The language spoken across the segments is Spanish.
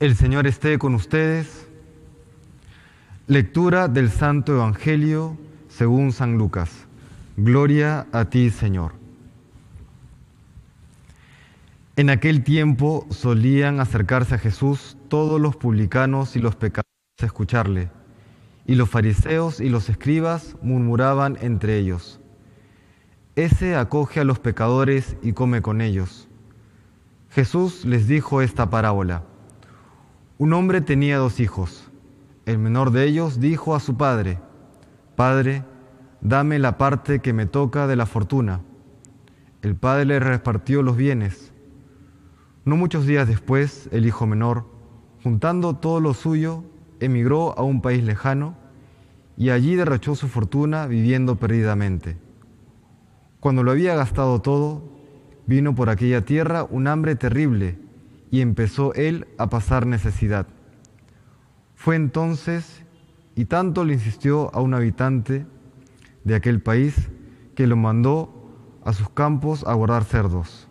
El Señor esté con ustedes. Lectura del Santo Evangelio según San Lucas. Gloria a ti, Señor. En aquel tiempo solían acercarse a Jesús todos los publicanos y los pecadores a escucharle, y los fariseos y los escribas murmuraban entre ellos. Ese acoge a los pecadores y come con ellos. Jesús les dijo esta parábola. Un hombre tenía dos hijos. El menor de ellos dijo a su padre, Padre, dame la parte que me toca de la fortuna. El padre le repartió los bienes. No muchos días después, el hijo menor, juntando todo lo suyo, emigró a un país lejano y allí derrochó su fortuna viviendo perdidamente. Cuando lo había gastado todo, vino por aquella tierra un hambre terrible y empezó él a pasar necesidad. Fue entonces, y tanto le insistió a un habitante de aquel país, que lo mandó a sus campos a guardar cerdos.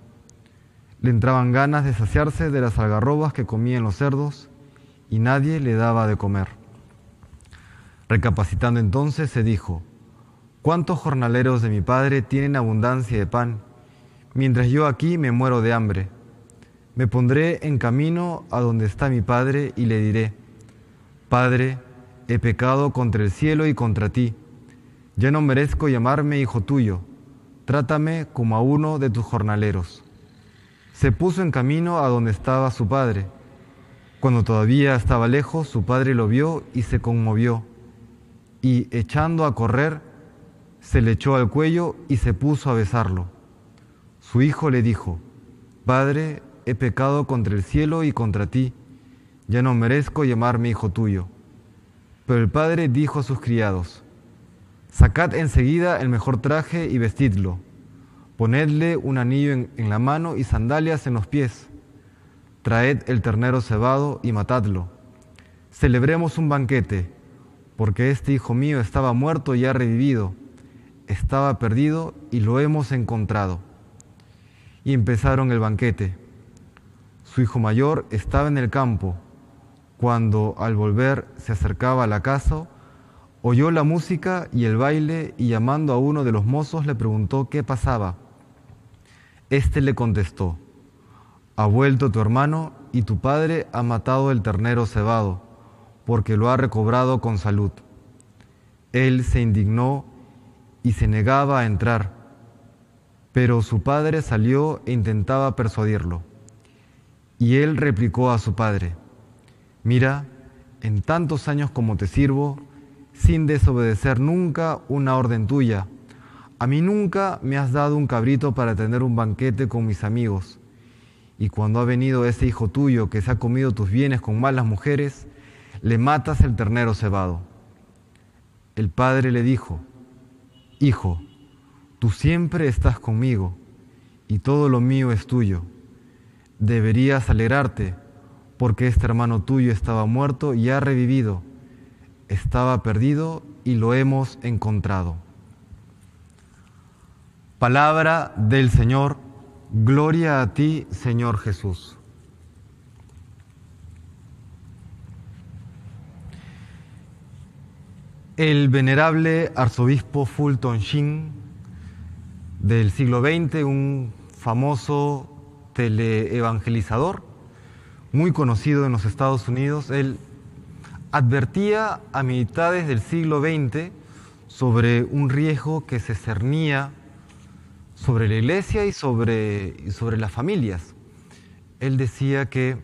Le entraban ganas de saciarse de las algarrobas que comían los cerdos y nadie le daba de comer. Recapacitando entonces se dijo, ¿cuántos jornaleros de mi padre tienen abundancia de pan, mientras yo aquí me muero de hambre? Me pondré en camino a donde está mi Padre y le diré, Padre, he pecado contra el cielo y contra ti. Ya no merezco llamarme hijo tuyo. Trátame como a uno de tus jornaleros. Se puso en camino a donde estaba su padre. Cuando todavía estaba lejos, su padre lo vio y se conmovió. Y echando a correr, se le echó al cuello y se puso a besarlo. Su hijo le dijo, Padre, he pecado contra el cielo y contra ti, ya no merezco llamarme hijo tuyo. Pero el padre dijo a sus criados, sacad enseguida el mejor traje y vestidlo, ponedle un anillo en, en la mano y sandalias en los pies, traed el ternero cebado y matadlo. Celebremos un banquete, porque este hijo mío estaba muerto y ha revivido, estaba perdido y lo hemos encontrado. Y empezaron el banquete. Su hijo mayor estaba en el campo. Cuando al volver se acercaba a la casa, oyó la música y el baile y llamando a uno de los mozos le preguntó qué pasaba. Este le contestó, ha vuelto tu hermano y tu padre ha matado el ternero cebado, porque lo ha recobrado con salud. Él se indignó y se negaba a entrar, pero su padre salió e intentaba persuadirlo. Y él replicó a su padre, mira, en tantos años como te sirvo, sin desobedecer nunca una orden tuya, a mí nunca me has dado un cabrito para tener un banquete con mis amigos. Y cuando ha venido ese hijo tuyo que se ha comido tus bienes con malas mujeres, le matas el ternero cebado. El padre le dijo, Hijo, tú siempre estás conmigo y todo lo mío es tuyo deberías alegrarte, porque este hermano tuyo estaba muerto y ha revivido, estaba perdido y lo hemos encontrado. Palabra del Señor, gloria a ti, Señor Jesús. El venerable arzobispo Fulton Sheen del siglo XX, un famoso teleevangelizador, muy conocido en los Estados Unidos. Él advertía a mitades del siglo XX sobre un riesgo que se cernía sobre la iglesia y sobre, y sobre las familias. Él decía que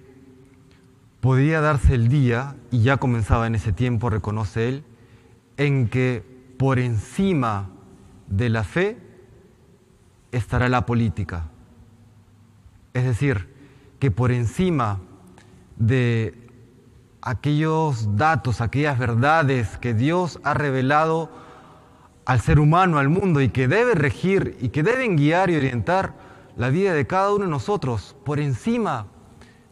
podía darse el día, y ya comenzaba en ese tiempo, reconoce él, en que por encima de la fe estará la política. Es decir, que por encima de aquellos datos, aquellas verdades que Dios ha revelado al ser humano, al mundo, y que debe regir y que deben guiar y orientar la vida de cada uno de nosotros, por encima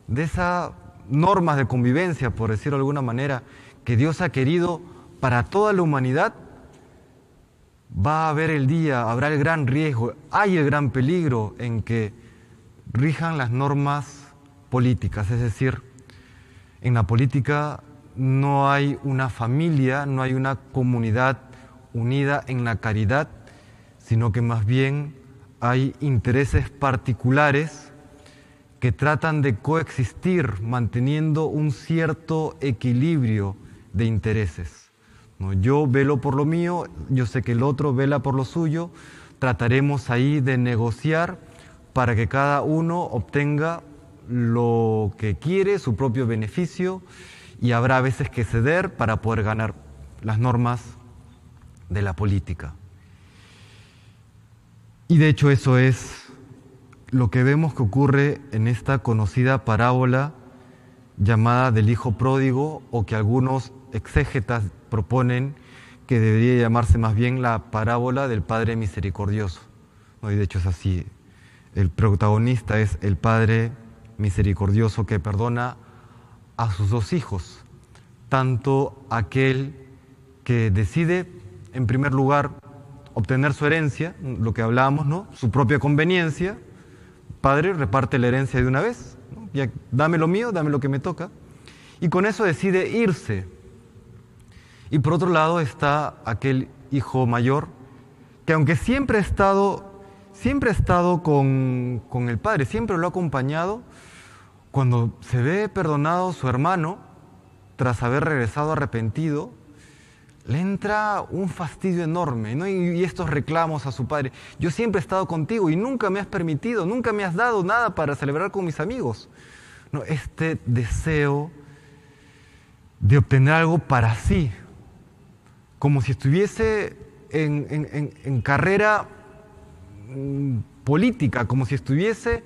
de esas normas de convivencia, por decirlo de alguna manera, que Dios ha querido para toda la humanidad, va a haber el día, habrá el gran riesgo, hay el gran peligro en que rijan las normas políticas, es decir, En la política no hay una familia, no hay una comunidad unida en la caridad, sino que más bien hay intereses particulares que tratan de coexistir manteniendo un cierto equilibrio de intereses. Yo velo por lo mío, yo sé que el otro vela por lo suyo, trataremos ahí de negociar para que cada uno obtenga lo que quiere, su propio beneficio, y habrá veces que ceder para poder ganar las normas de la política. Y de hecho eso es lo que vemos que ocurre en esta conocida parábola llamada del Hijo Pródigo o que algunos exégetas proponen que debería llamarse más bien la parábola del Padre Misericordioso. Y de hecho es así. El protagonista es el Padre Misericordioso que perdona a sus dos hijos, tanto aquel que decide, en primer lugar, obtener su herencia, lo que hablábamos, ¿no? Su propia conveniencia. Padre, reparte la herencia de una vez, dame lo mío, dame lo que me toca. Y con eso decide irse. Y por otro lado está aquel hijo mayor, que aunque siempre ha estado, siempre ha estado con, con el padre, siempre lo ha acompañado, cuando se ve perdonado su hermano, tras haber regresado arrepentido, le entra un fastidio enorme ¿no? y, estos reclamos a su padre. Yo siempre he estado contigo y nunca me has permitido, nunca me has dado nada para celebrar con mis amigos. ¿No? Este deseo de obtener algo para sí, como si estuviese en carrera mm, política, como si estuviese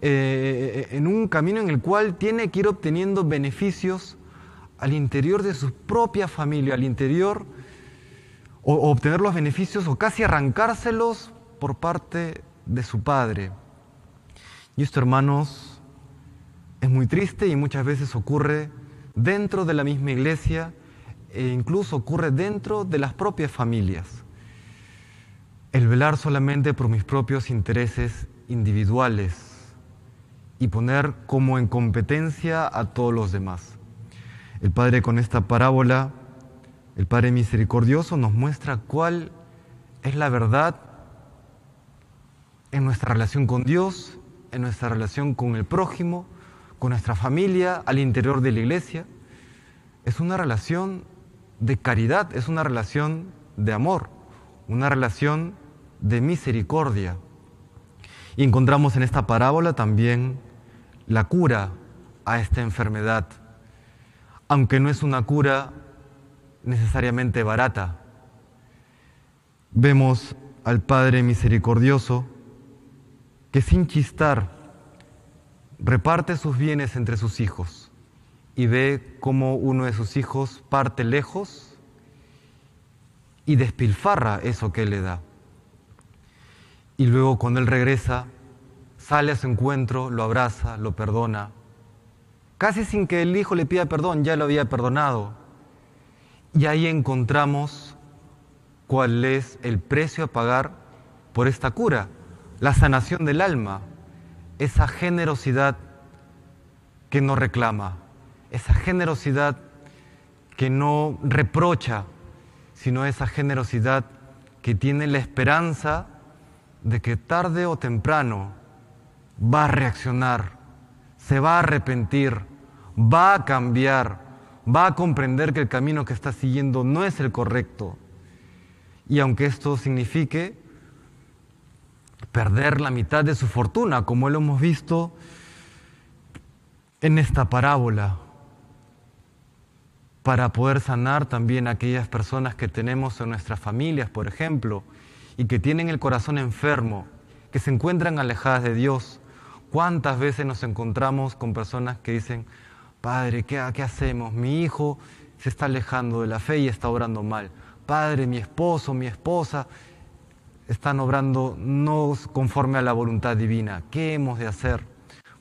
eh, en un camino en el cual tiene que ir obteniendo beneficios al interior de su propia familia, al interior, o, obtener los beneficios o casi arrancárselos por parte de su padre. Y esto, hermanos, es muy triste y muchas veces ocurre dentro de la misma iglesia e incluso ocurre dentro de las propias familias. El velar solamente por mis propios intereses individuales y poner como en competencia a todos los demás. El Padre con esta parábola, el Padre misericordioso nos muestra cuál es la verdad en nuestra relación con Dios, en nuestra relación con el prójimo, con nuestra familia, al interior de la iglesia. Es una relación de caridad, es una relación de amor, una relación de misericordia. Y encontramos en esta parábola también la cura a esta enfermedad, aunque no es una cura necesariamente barata. Vemos al Padre misericordioso que sin chistar reparte sus bienes entre sus hijos y ve cómo uno de sus hijos parte lejos y despilfarra eso que le da. Y luego cuando él regresa, sale a su encuentro, lo abraza, lo perdona. Casi sin que el hijo le pida perdón, ya lo había perdonado. Y ahí encontramos cuál es el precio a pagar por esta cura, la sanación del alma, esa generosidad que no reclama, esa generosidad que no reprocha, sino esa generosidad que tiene la esperanza de que tarde o temprano va a reaccionar, se va a arrepentir, va a cambiar, va a comprender que el camino que está siguiendo no es el correcto. Y aunque esto signifique perder la mitad de su fortuna, como lo hemos visto en esta parábola, para poder sanar también a aquellas personas que tenemos en nuestras familias, por ejemplo, y que tienen el corazón enfermo, que se encuentran alejadas de Dios. ¿Cuántas veces nos encontramos con personas que dicen, Padre, ¿qué, ¿qué, hacemos? Mi hijo se está alejando de la fe y está obrando mal. Padre, mi esposo, mi esposa están obrando no conforme a la voluntad divina. ¿Qué hemos de hacer?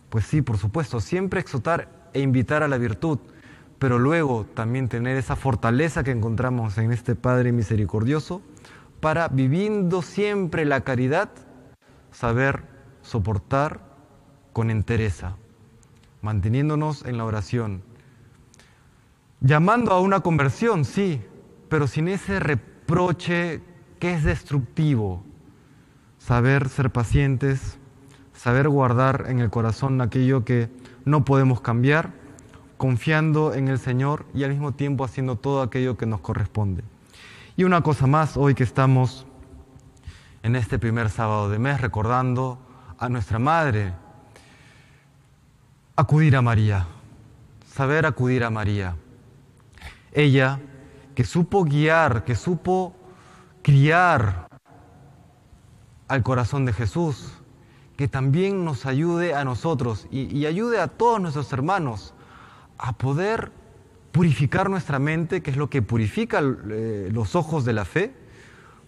Pues sí, por supuesto, siempre exhortar e invitar a la virtud, pero luego también tener esa fortaleza que encontramos en este Padre misericordioso para viviendo siempre la caridad, saber soportar con entereza, manteniéndonos en la oración, llamando a una conversión, sí, pero sin ese reproche que es destructivo. Saber ser pacientes, saber guardar en el corazón aquello que no podemos cambiar, confiando en el Señor y al mismo tiempo haciendo todo aquello que nos corresponde. Y una cosa más, hoy que estamos en este primer sábado de mes recordando a nuestra Madre, acudir a María, saber acudir a María. Ella que supo guiar, que supo criar al corazón de Jesús, que también nos ayude a nosotros y, ayude a todos nuestros hermanos a poder purificar nuestra mente, que es lo que purifica eh, los ojos de la fe,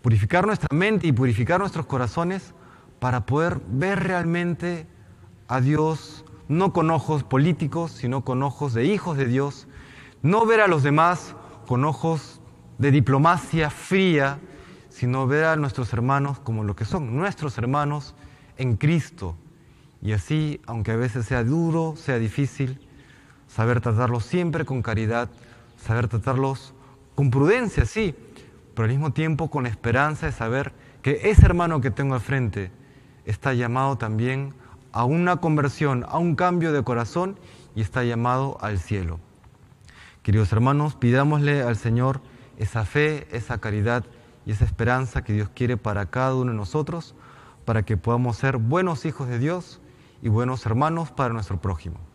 purificar nuestra mente y purificar nuestros corazones para poder ver realmente a Dios, no con ojos políticos, sino con ojos de hijos de Dios, no ver a los demás con ojos de diplomacia fría, sino ver a nuestros hermanos como lo que son, nuestros hermanos en Cristo. Y así, aunque a veces sea duro, sea difícil, saber tratarlos siempre con caridad, saber tratarlos con prudencia, sí, pero al mismo tiempo con esperanza de saber que ese hermano que tengo al frente está llamado también a una conversión, a un cambio de corazón y está llamado al cielo. Queridos hermanos, pidámosle al Señor esa fe, esa caridad y esa esperanza que Dios quiere para cada uno de nosotros, para que podamos ser buenos hijos de Dios y buenos hermanos para nuestro prójimo.